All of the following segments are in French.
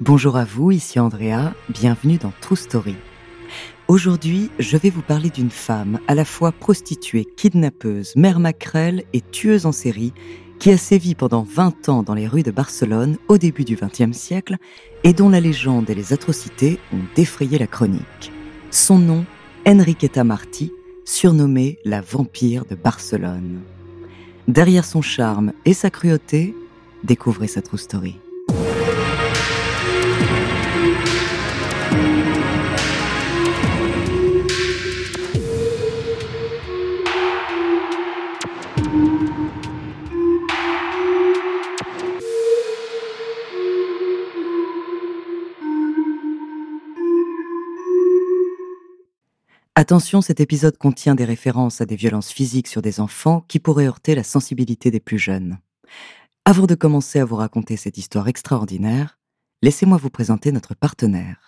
Bonjour à vous, ici Andrea, bienvenue dans True Story. Aujourd'hui, je vais vous parler d'une femme à la fois prostituée, kidnappeuse, mère maquerelle et tueuse en série qui a sévi pendant 20 ans dans les rues de Barcelone au début du XXe siècle et dont la légende et les atrocités ont défrayé la chronique. Son nom, Enriqueta Martí, surnommée la vampire de Barcelone. Derrière son charme et sa cruauté, découvrez sa true story. Attention, cet épisode contient des références à des violences physiques sur des enfants qui pourraient heurter la sensibilité des plus jeunes. Avant de commencer à vous raconter cette histoire extraordinaire, laissez-moi vous présenter notre partenaire.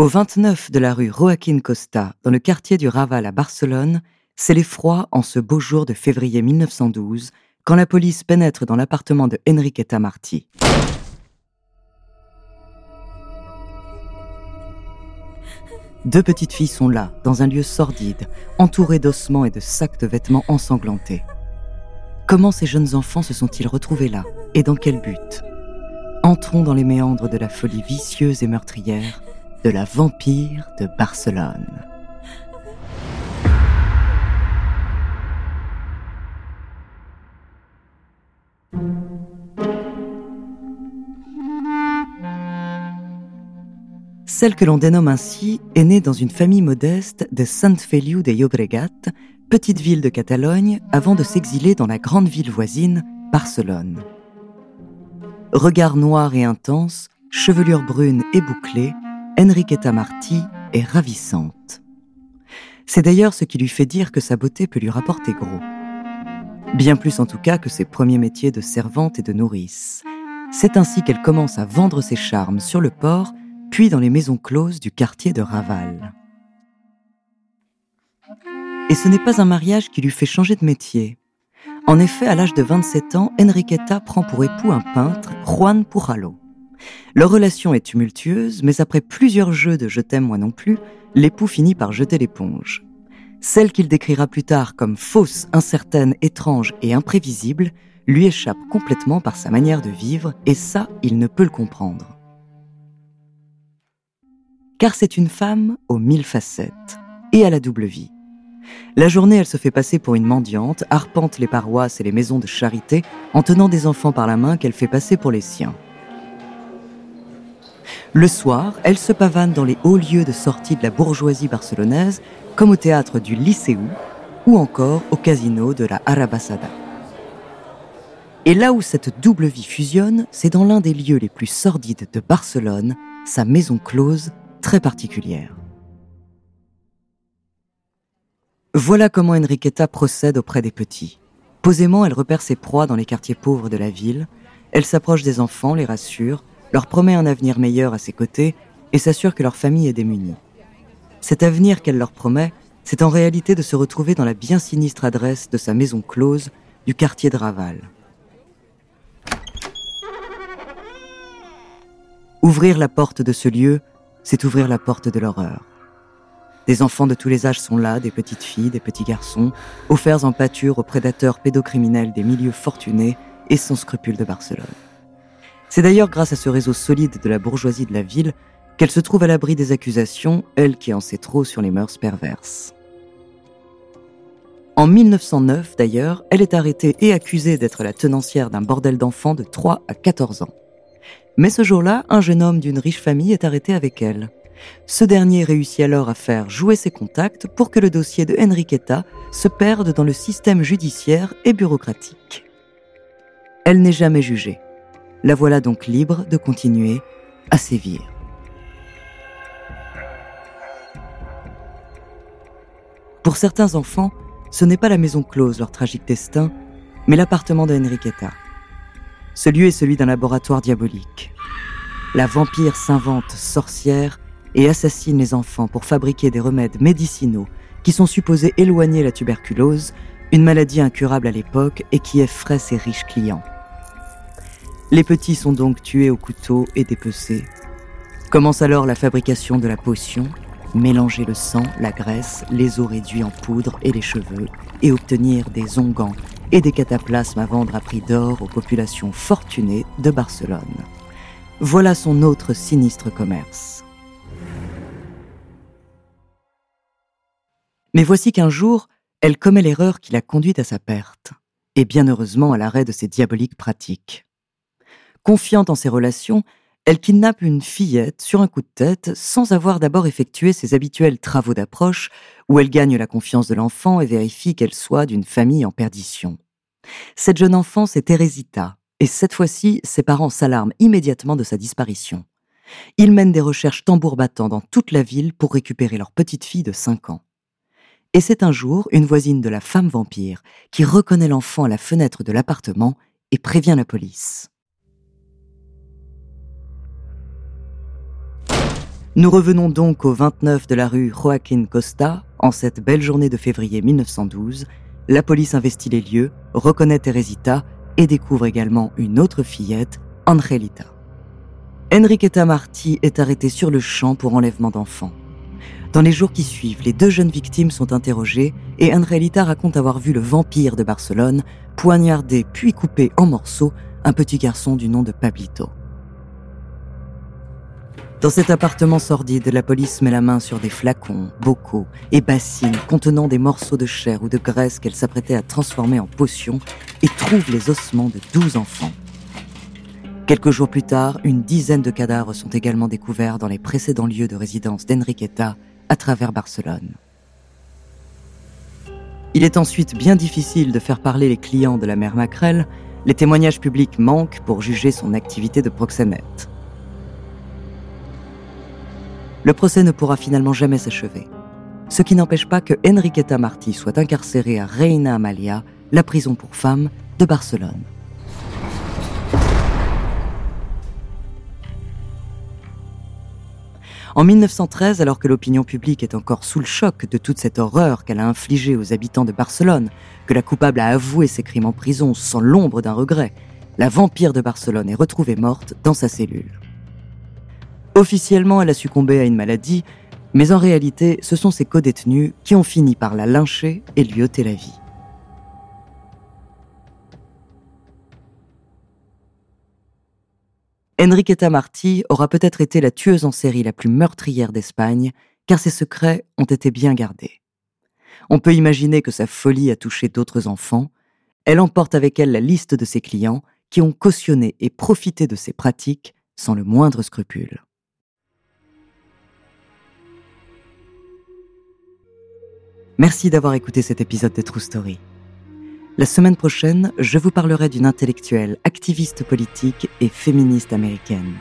Au 29 de la rue Joaquín Costa, dans le quartier du Raval à Barcelone, c'est l'effroi en ce beau jour de février 1912 quand la police pénètre dans l'appartement de Enriqueta Martí. Deux petites filles sont là, dans un lieu sordide, entourées d'ossements et de sacs de vêtements ensanglantés. Comment ces jeunes enfants se sont-ils retrouvés là Et dans quel but? Entrons dans les méandres de la folie vicieuse et meurtrière de la vampire de Barcelone. Celle que l'on dénomme ainsi est née dans une famille modeste de Sant Feliu de Llobregat, petite ville de Catalogne, avant de s'exiler dans la grande ville voisine, Barcelone. Regard noir et intense, chevelure brune et bouclée, Enriqueta Martí est ravissante. C'est d'ailleurs ce qui lui fait dire que sa beauté peut lui rapporter gros. Bien plus en tout cas que ses premiers métiers de servante et de nourrice. C'est ainsi qu'elle commence à vendre ses charmes sur le port, puis dans les maisons closes du quartier de Raval. Et ce n'est pas un mariage qui lui fait changer de métier. En effet, à l'âge de 27 ans, Enriqueta prend pour époux un peintre, Juan Pujalo. Leur relation est tumultueuse, mais après plusieurs jeux de je t'aime moi non plus, l'époux finit par jeter l'éponge. Celle qu'il décrira plus tard comme fausse, incertaine, étrange et imprévisible lui échappe complètement par sa manière de vivre, et ça, il ne peut le comprendre. Car c'est une femme aux mille facettes et à la double vie. La journée, elle se fait passer pour une mendiante, arpente les paroisses et les maisons de charité en tenant des enfants par la main qu'elle fait passer pour les siens. Le soir, elle se pavane dans les hauts lieux de sortie de la bourgeoisie barcelonaise, comme au théâtre du Liceu ou encore au casino de la Arabasada. Et là où cette double vie fusionne, c'est dans l'un des lieux les plus sordides de Barcelone, sa maison close très particulière. Voilà comment Enriqueta procède auprès des petits. Posément, elle repère ses proies dans les quartiers pauvres de la ville, elle s'approche des enfants, les rassure, leur promet un avenir meilleur à ses côtés et s'assure que leur famille est démunie. Cet avenir qu'elle leur promet, c'est en réalité de se retrouver dans la bien sinistre adresse de sa maison close du quartier de Raval. Ouvrir la porte de ce lieu, c'est ouvrir la porte de l'horreur. Des enfants de tous les âges sont là, des petites filles, des petits garçons, offerts en pâture aux prédateurs pédocriminels des milieux fortunés et sans scrupules de Barcelone. C'est d'ailleurs grâce à ce réseau solide de la bourgeoisie de la ville qu'elle se trouve à l'abri des accusations, elle qui en sait trop sur les mœurs perverses. En 1909, d'ailleurs, elle est arrêtée et accusée d'être la tenancière d'un bordel d'enfants de 3 à 14 ans. Mais ce jour-là, un jeune homme d'une riche famille est arrêté avec elle. Ce dernier réussit alors à faire jouer ses contacts pour que le dossier de Enriqueta se perde dans le système judiciaire et bureaucratique. Elle n'est jamais jugée. La voilà donc libre de continuer à sévir. Pour certains enfants, ce n'est pas la maison close leur tragique destin, mais l'appartement de Enriqueta. Ce lieu est celui d'un laboratoire diabolique. La vampire s'invente sorcière et assassine les enfants pour fabriquer des remèdes médicinaux qui sont supposés éloigner la tuberculose, une maladie incurable à l'époque et qui effraie ses riches clients. Les petits sont donc tués au couteau et dépecés. Commence alors la fabrication de la potion, mélanger le sang, la graisse, les os réduits en poudre et les cheveux, et obtenir des onguents et des cataplasmes à vendre à prix d'or aux populations fortunées de Barcelone. Voilà son autre sinistre commerce. Mais voici qu'un jour, elle commet l'erreur qui l'a conduite à sa perte, et bien heureusement à l'arrêt de ses diaboliques pratiques. Confiante en ses relations, elle kidnappe une fillette sur un coup de tête sans avoir d'abord effectué ses habituels travaux d'approche où elle gagne la confiance de l'enfant et vérifie qu'elle soit d'une famille en perdition. Cette jeune enfant, c'est Teresita, et cette fois-ci, ses parents s'alarment immédiatement de sa disparition. Ils mènent des recherches tambour battant dans toute la ville pour récupérer leur petite fille de 5 ans. Et c'est un jour une voisine de la femme vampire qui reconnaît l'enfant à la fenêtre de l'appartement et prévient la police. Nous revenons donc au 29 de la rue Joaquín Costa, en cette belle journée de février 1912. La police investit les lieux, reconnaît Teresita et découvre également une autre fillette, Angelita. Enriqueta Marti est arrêtée sur le champ pour enlèvement d'enfants. Dans les jours qui suivent, les deux jeunes victimes sont interrogées et Angelita raconte avoir vu le vampire de Barcelone poignarder puis couper en morceaux un petit garçon du nom de Pablito. Dans cet appartement sordide, la police met la main sur des flacons, bocaux et bassines contenant des morceaux de chair ou de graisse qu'elle s'apprêtait à transformer en potion et trouve les ossements de douze enfants. Quelques jours plus tard, une dizaine de cadavres sont également découverts dans les précédents lieux de résidence d'Enriqueta à travers Barcelone. Il est ensuite bien difficile de faire parler les clients de la mère Macrel, les témoignages publics manquent pour juger son activité de proxénète. Le procès ne pourra finalement jamais s'achever, ce qui n'empêche pas que Enriqueta Martí soit incarcérée à Reina Amalia, la prison pour femmes de Barcelone. En 1913, alors que l'opinion publique est encore sous le choc de toute cette horreur qu'elle a infligée aux habitants de Barcelone, que la coupable a avoué ses crimes en prison sans l'ombre d'un regret, la vampire de Barcelone est retrouvée morte dans sa cellule. Officiellement, elle a succombé à une maladie, mais en réalité, ce sont ses codétenus qui ont fini par la lyncher et lui ôter la vie. Enriqueta Marti aura peut-être été la tueuse en série la plus meurtrière d'Espagne, car ses secrets ont été bien gardés. On peut imaginer que sa folie a touché d'autres enfants. Elle emporte avec elle la liste de ses clients qui ont cautionné et profité de ses pratiques sans le moindre scrupule. Merci d'avoir écouté cet épisode de True Story. La semaine prochaine, je vous parlerai d'une intellectuelle, activiste politique et féministe américaine.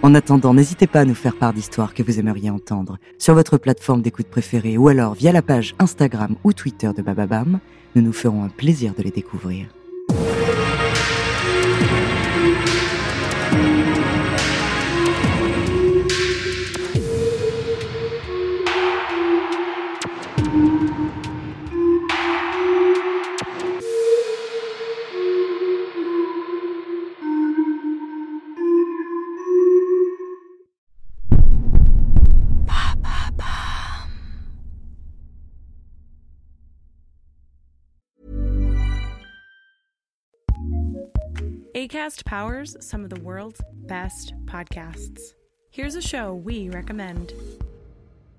En attendant, n'hésitez pas à nous faire part d'histoires que vous aimeriez entendre sur votre plateforme d'écoute préférée ou alors via la page Instagram ou Twitter de Bababam. Nous nous ferons un plaisir de les découvrir. ACAST powers some of the world's best podcasts. Here's a show we recommend.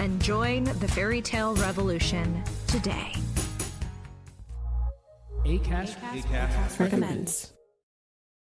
and join the fairy tale revolution today. ACAST, ACAST, recommends.